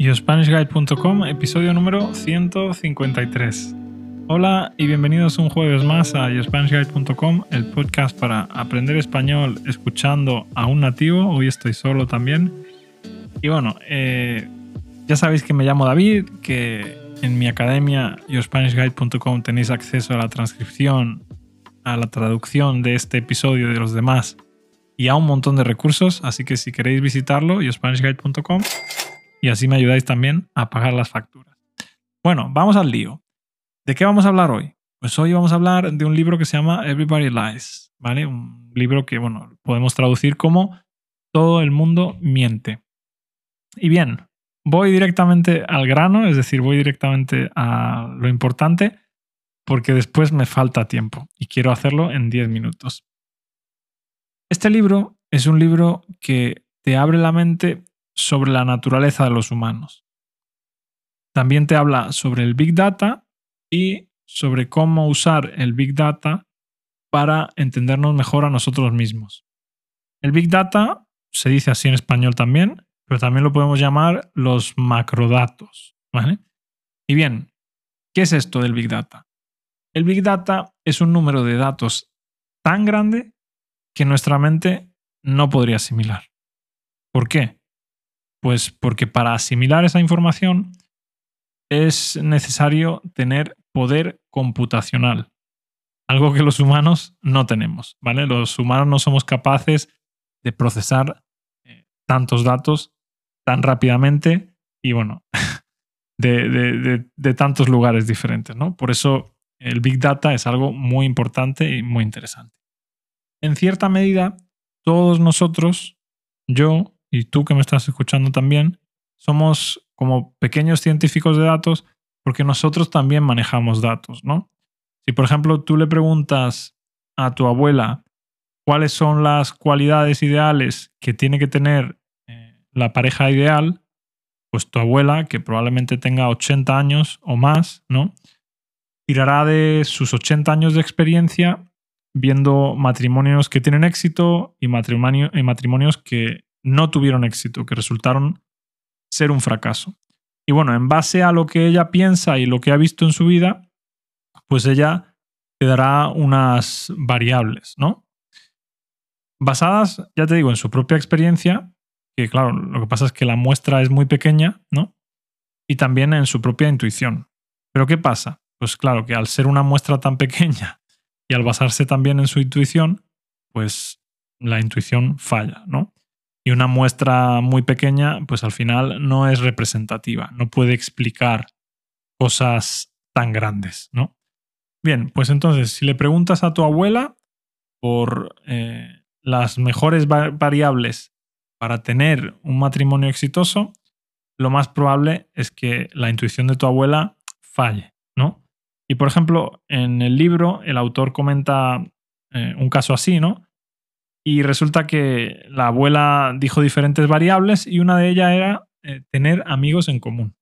YoSpanishGuide.com, episodio número 153. Hola y bienvenidos un jueves más a YoSpanishGuide.com, el podcast para aprender español escuchando a un nativo. Hoy estoy solo también. Y bueno, eh, ya sabéis que me llamo David, que en mi academia YoSpanishGuide.com tenéis acceso a la transcripción, a la traducción de este episodio y de los demás y a un montón de recursos, así que si queréis visitarlo, YoSpanishGuide.com y así me ayudáis también a pagar las facturas. Bueno, vamos al lío. ¿De qué vamos a hablar hoy? Pues hoy vamos a hablar de un libro que se llama Everybody Lies, ¿vale? Un libro que, bueno, podemos traducir como Todo el mundo miente. Y bien, voy directamente al grano, es decir, voy directamente a lo importante, porque después me falta tiempo y quiero hacerlo en 10 minutos. Este libro es un libro que te abre la mente sobre la naturaleza de los humanos. También te habla sobre el Big Data y sobre cómo usar el Big Data para entendernos mejor a nosotros mismos. El Big Data se dice así en español también, pero también lo podemos llamar los macrodatos. Y bien, ¿qué es esto del Big Data? El Big Data es un número de datos tan grande que nuestra mente no podría asimilar. ¿Por qué? Pues porque para asimilar esa información es necesario tener poder computacional, algo que los humanos no tenemos, ¿vale? Los humanos no somos capaces de procesar eh, tantos datos tan rápidamente y bueno, de, de, tantos lugares diferentes, ¿no? Por eso el Big Data es algo muy importante y muy interesante. En cierta medida, todos nosotros, yo, y tú que me estás escuchando también, somos como pequeños científicos de datos porque nosotros también manejamos datos, ¿no? Si por ejemplo tú le preguntas a tu abuela cuáles son las cualidades ideales que tiene que tener eh, la pareja ideal, pues tu abuela, que probablemente tenga 80 años o más, ¿no? Tirará de sus 80 años de experiencia viendo matrimonios que tienen éxito y, y matrimonios que no tuvieron éxito, que resultaron ser un fracaso. Y bueno, en base a lo que ella piensa y lo que ha visto en su vida, pues ella te dará unas variables, ¿no? Basadas, ya te digo, en su propia experiencia, que claro, lo que pasa es que la muestra es muy pequeña, ¿no? Y también en su propia intuición. Pero ¿qué pasa? Pues claro, que al ser una muestra tan pequeña y al basarse también en su intuición, pues la intuición falla, ¿no? Y una muestra muy pequeña, pues al final no es representativa, no puede explicar cosas tan grandes, ¿no? Bien, pues entonces, si le preguntas a tu abuela por eh, las mejores variables para tener un matrimonio exitoso, lo más probable es que la intuición de tu abuela falle, ¿no? Y por ejemplo, en el libro el autor comenta eh, un caso así, ¿no? Y resulta que la abuela dijo diferentes variables y una de ellas era eh, tener amigos en común.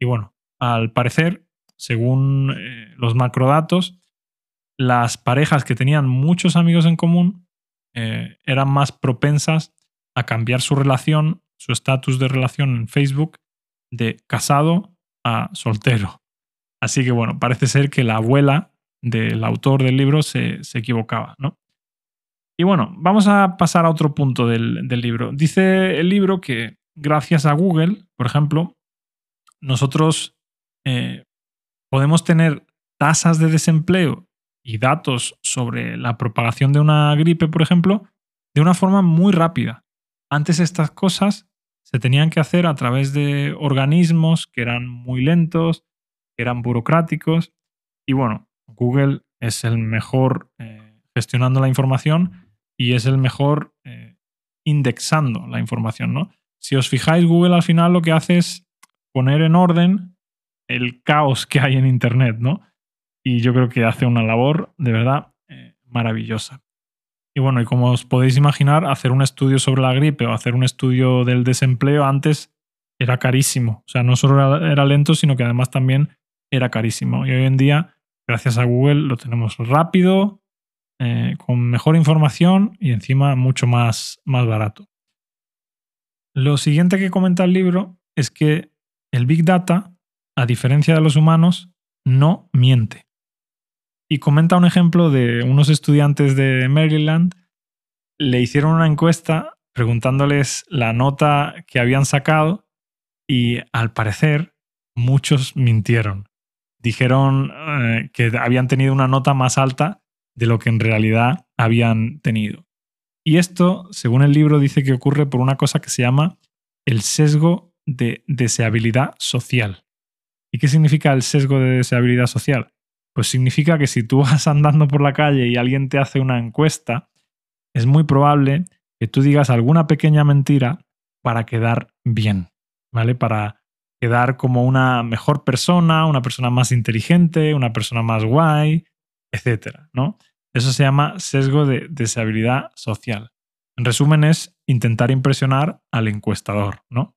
Y bueno, al parecer, según eh, los macrodatos, las parejas que tenían muchos amigos en común eh, eran más propensas a cambiar su relación, su estatus de relación en Facebook de casado a soltero. Así que bueno, parece ser que la abuela del autor del libro se, se equivocaba, ¿no? Y bueno, vamos a pasar a otro punto del, libro. Dice el libro que gracias a Google, por ejemplo, nosotros eh, podemos tener tasas de desempleo y datos sobre la propagación de una gripe, por ejemplo, de una forma muy rápida. Antes estas cosas se tenían que hacer a través de organismos que eran muy lentos, que eran burocráticos. Y bueno, Google es el mejor eh, gestionando la información y es el mejor eh, indexando la información, ¿no? Si os fijáis, Google al final lo que hace es poner en orden el caos que hay en Internet, ¿no? Y yo creo que hace una labor de verdad eh, maravillosa. Y bueno, y como os podéis imaginar, hacer un estudio sobre la gripe o hacer un estudio del desempleo antes era carísimo. O sea, no solo era, era lento, sino que además también era carísimo. Y hoy en día, gracias a Google, lo tenemos rápido, eh, con mejor información y encima mucho más, más barato. Lo siguiente que comenta el libro es que el Big Data, a diferencia de los humanos, no miente. Y comenta un ejemplo de unos estudiantes de Maryland. Le hicieron una encuesta preguntándoles la nota que habían sacado y al parecer muchos mintieron. Dijeron eh, que habían tenido una nota más alta de lo que en realidad habían tenido. Y esto, según el libro, dice que ocurre por una cosa que se llama el sesgo de deseabilidad social. ¿Y qué significa el sesgo de deseabilidad social? Pues significa que si tú vas andando por la calle y alguien te hace una encuesta, es muy probable que tú digas alguna pequeña mentira para quedar bien, ¿vale? Para quedar como una mejor persona, una persona más inteligente, una persona más guay, etcétera, ¿no? Eso se llama sesgo de deseabilidad social. En resumen, es intentar impresionar al encuestador, ¿no?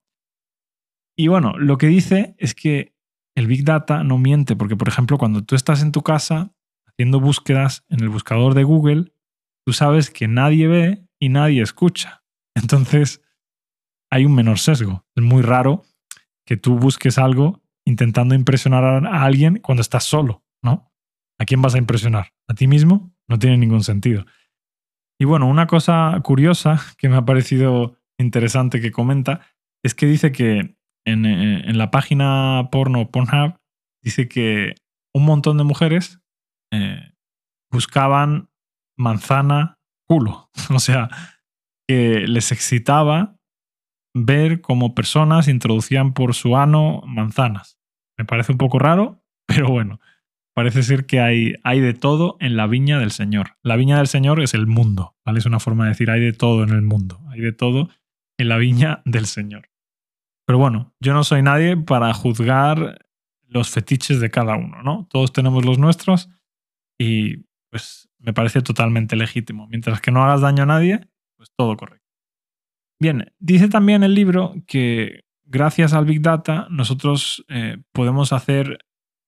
Y bueno, lo que dice es que el Big Data no miente, porque por ejemplo, cuando tú estás en tu casa haciendo búsquedas en el buscador de Google, tú sabes que nadie ve y nadie escucha. Entonces, hay un menor sesgo. Es muy raro que tú busques algo intentando impresionar a alguien cuando estás solo, ¿no? ¿A quién vas a impresionar? ¿A ti mismo? No tiene ningún sentido. Y bueno, una cosa curiosa que me ha parecido interesante que comenta es que dice que en, eh, la página porno Pornhub dice que un montón de mujeres eh, buscaban manzana culo. O sea, que les excitaba ver cómo personas introducían por su ano manzanas. Me parece un poco raro, pero bueno, parece ser que hay, hay de todo en la viña del Señor. La viña del Señor es el mundo, ¿vale? Es una forma de decir hay de todo en el mundo, hay de todo en la viña del Señor. Pero bueno, yo no soy nadie para juzgar los fetiches de cada uno, ¿no? Todos tenemos los nuestros y pues me parece totalmente legítimo. Mientras que no hagas daño a nadie, pues todo correcto. Bien, dice también el libro que gracias al Big Data nosotros eh, podemos hacer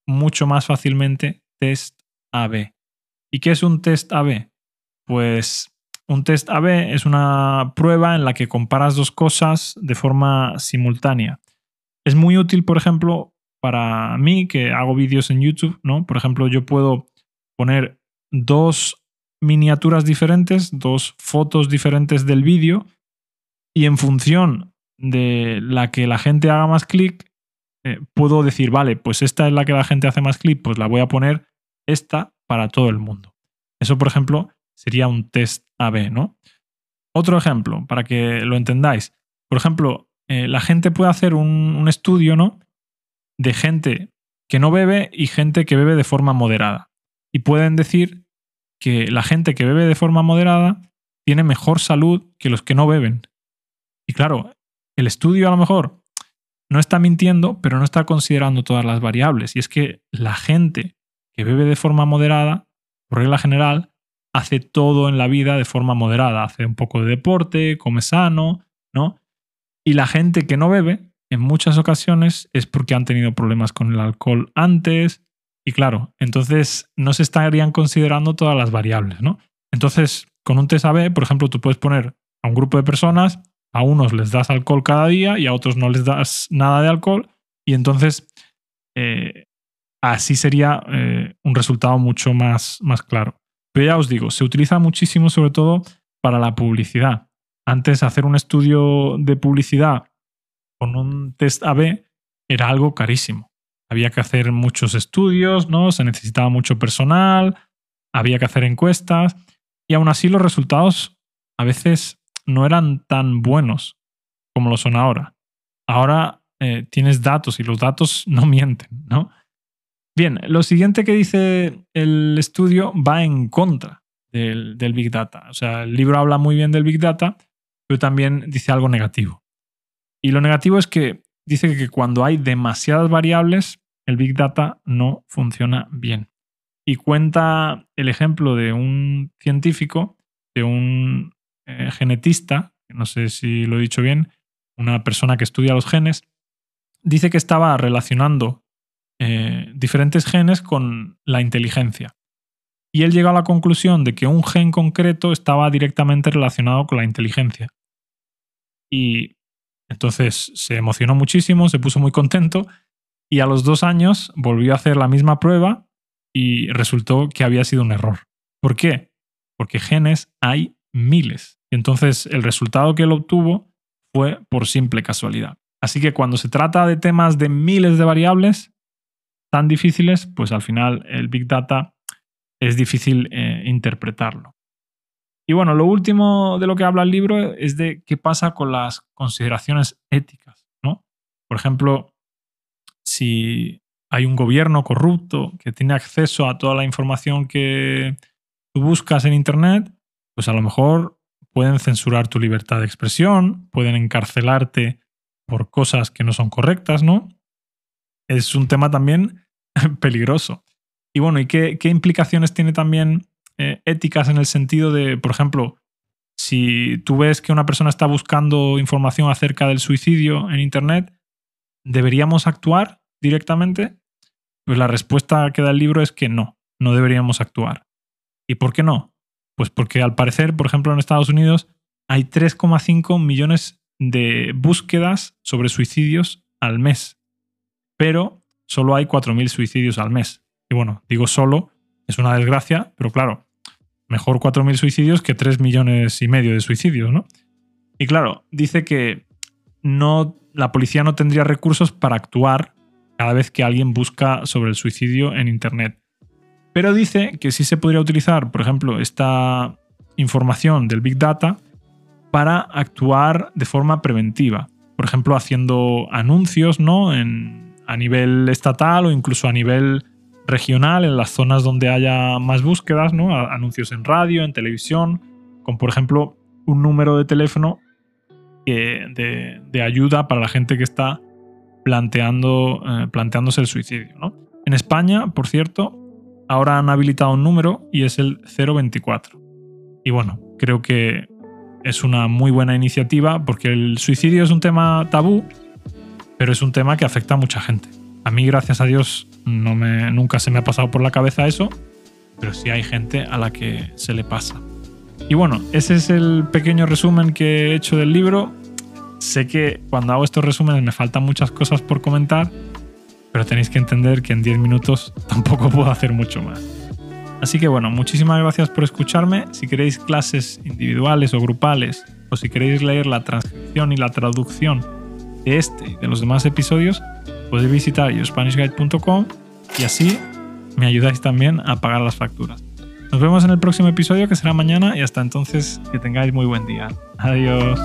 mucho más fácilmente test AB. ¿Y qué es un test AB? Pues un test AB es una prueba en la que comparas dos cosas de forma simultánea. Es muy útil, por ejemplo, para mí que hago vídeos en YouTube, ¿no? Por ejemplo, yo puedo poner dos miniaturas diferentes, dos fotos diferentes del vídeo y en función de la que la gente haga más clic, eh, puedo decir, vale, pues esta es la que la gente hace más clic, pues la voy a poner esta para todo el mundo. Eso, por ejemplo, sería un test AB, ¿no? Otro ejemplo, para que lo entendáis. Por ejemplo, eh, la gente puede hacer un, un estudio, ¿no? De gente que no bebe y gente que bebe de forma moderada. Y pueden decir que la gente que bebe de forma moderada tiene mejor salud que los que no beben. Y claro, el estudio a lo mejor no está mintiendo, pero no está considerando todas las variables. Y es que la gente que bebe de forma moderada, por regla general, hace todo en la vida de forma moderada. Hace un poco de deporte, come sano, ¿no? Y la gente que no bebe, en muchas ocasiones, es porque han tenido problemas con el alcohol antes. Y claro, entonces no se estarían considerando todas las variables, ¿no? Entonces, con un test AB, por ejemplo, tú puedes poner a un grupo de personas a unos les das alcohol cada día y a otros no les das nada de alcohol y entonces eh, así sería eh, un resultado mucho más, más claro. Pero ya os digo, se utiliza muchísimo sobre todo para la publicidad. Antes hacer un estudio de publicidad con un test AB era algo carísimo. Había que hacer muchos estudios, ¿no? Se necesitaba mucho personal, había que hacer encuestas y aún así los resultados a veces no eran tan buenos como lo son ahora. Ahora eh, tienes datos y los datos no mienten, ¿no? Bien, lo siguiente que dice el estudio va en contra del, del, Big Data. O sea, el libro habla muy bien del Big Data, pero también dice algo negativo. Y lo negativo es que dice que cuando hay demasiadas variables, el Big Data no funciona bien. Y cuenta el ejemplo de un científico, de un eh, genetista, no sé si lo he dicho bien, una persona que estudia los genes, dice que estaba relacionando eh, diferentes genes con la inteligencia. Y él llegó a la conclusión de que un gen concreto estaba directamente relacionado con la inteligencia. Y Entonces se emocionó muchísimo, se puso muy contento y a los dos años volvió a hacer la misma prueba y resultó que había sido un error. ¿Por qué? Porque genes hay miles. Y entonces el resultado que él obtuvo fue por simple casualidad. Así que cuando se trata de temas de miles de variables tan difíciles, pues al final el Big Data es difícil eh, interpretarlo. Y bueno, lo último de lo que habla el libro es de qué pasa con las consideraciones éticas, ¿no? Por ejemplo, si hay un gobierno corrupto que tiene acceso a toda la información que tú buscas en Internet, pues a lo mejor pueden censurar tu libertad de expresión, pueden encarcelarte por cosas que no son correctas, ¿no? Es un tema también peligroso. Y bueno, ¿y qué, implicaciones tiene también eh, éticas en el sentido de, por ejemplo, si tú ves que una persona está buscando información acerca del suicidio en Internet, ¿deberíamos actuar directamente? Pues la respuesta que da el libro es que no, no deberíamos actuar. ¿Y por qué no? Pues porque al parecer, por ejemplo, en Estados Unidos hay 3,5 millones de búsquedas sobre suicidios al mes, pero solo hay 4.000 suicidios al mes. Y bueno, digo solo es una desgracia, pero claro, mejor 4.000 suicidios que 3 millones y medio de suicidios, ¿no? Y claro, dice que no, la policía no tendría recursos para actuar cada vez que alguien busca sobre el suicidio en Internet. Pero dice que sí se podría utilizar, por ejemplo, esta información del Big Data para actuar de forma preventiva. Por ejemplo, haciendo anuncios ¿no? A nivel estatal o incluso a nivel regional, en las zonas donde haya más búsquedas, ¿no? anuncios en radio, en televisión, con por ejemplo un número de teléfono de, ayuda para la gente que está planteando, eh, planteándose el suicidio. En España, por cierto, ahora han habilitado un número y es el 024. Y bueno, creo que es una muy buena iniciativa porque el suicidio es un tema tabú, pero es un tema que afecta a mucha gente. A mí, gracias a Dios, no me, nunca se me ha pasado por la cabeza eso, pero sí hay gente a la que se le pasa. Y bueno, ese es el pequeño resumen que he hecho del libro. Sé que cuando hago estos resúmenes me faltan muchas cosas por comentar, pero tenéis que entender que en 10 minutos tampoco puedo hacer mucho más. Así que bueno, muchísimas gracias por escucharme. Si queréis clases individuales o grupales, o si queréis leer la transcripción y la traducción de este y de los demás episodios, podéis visitar yourspanishguide.com y así me ayudáis también a pagar las facturas. Nos vemos en el próximo episodio que será mañana y hasta entonces que tengáis muy buen día. Adiós.